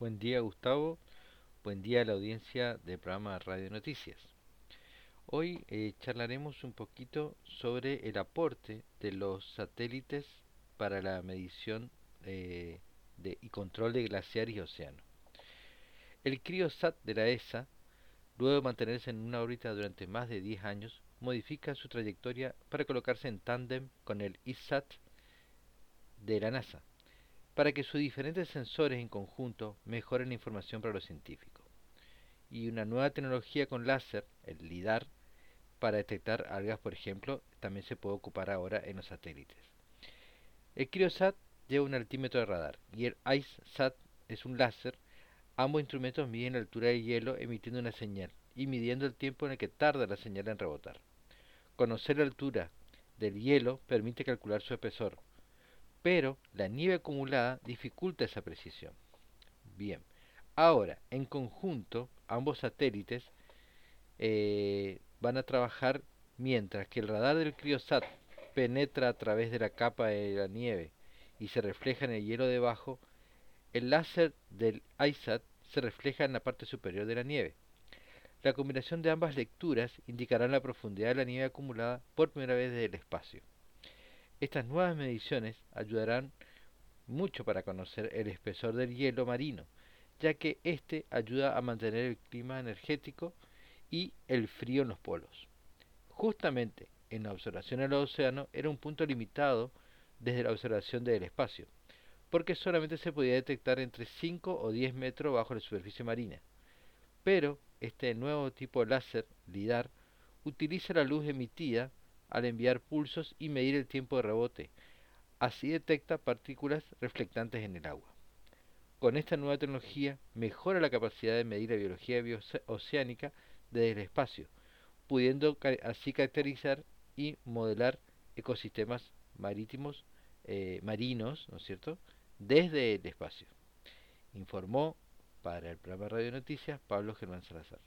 Buen día Gustavo, buen día a la audiencia del programa Radio Noticias. Hoy eh, charlaremos un poquito sobre el aporte de los satélites para la medición eh, de, y control de glaciares y océanos. El CRIOSAT de la ESA, luego de mantenerse en una órbita durante más de 10 años, modifica su trayectoria para colocarse en tándem con el ISAT de la NASA para que sus diferentes sensores en conjunto mejoren la información para los científicos. Y una nueva tecnología con láser, el LIDAR, para detectar algas, por ejemplo, también se puede ocupar ahora en los satélites. El CRIOSAT lleva un altímetro de radar y el ICESAT es un láser. Ambos instrumentos miden la altura del hielo emitiendo una señal y midiendo el tiempo en el que tarda la señal en rebotar. Conocer la altura del hielo permite calcular su espesor, pero la nieve acumulada dificulta esa precisión. Bien, ahora, en conjunto, ambos satélites eh, van a trabajar mientras que el radar del CRIOSAT penetra a través de la capa de la nieve y se refleja en el hielo debajo, el láser del ISAT se refleja en la parte superior de la nieve. La combinación de ambas lecturas indicará la profundidad de la nieve acumulada por primera vez desde el espacio. Estas nuevas mediciones ayudarán mucho para conocer el espesor del hielo marino, ya que éste ayuda a mantener el clima energético y el frío en los polos. Justamente en la observación del océano era un punto limitado desde la observación del espacio, porque solamente se podía detectar entre 5 o 10 metros bajo la superficie marina. Pero este nuevo tipo de láser, LIDAR, utiliza la luz emitida al enviar pulsos y medir el tiempo de rebote. Así detecta partículas reflectantes en el agua. Con esta nueva tecnología mejora la capacidad de medir la biología oceánica desde el espacio, pudiendo así caracterizar y modelar ecosistemas marítimos, eh, marinos, ¿no es cierto?, desde el espacio. Informó para el programa Radio Noticias Pablo Germán Salazar.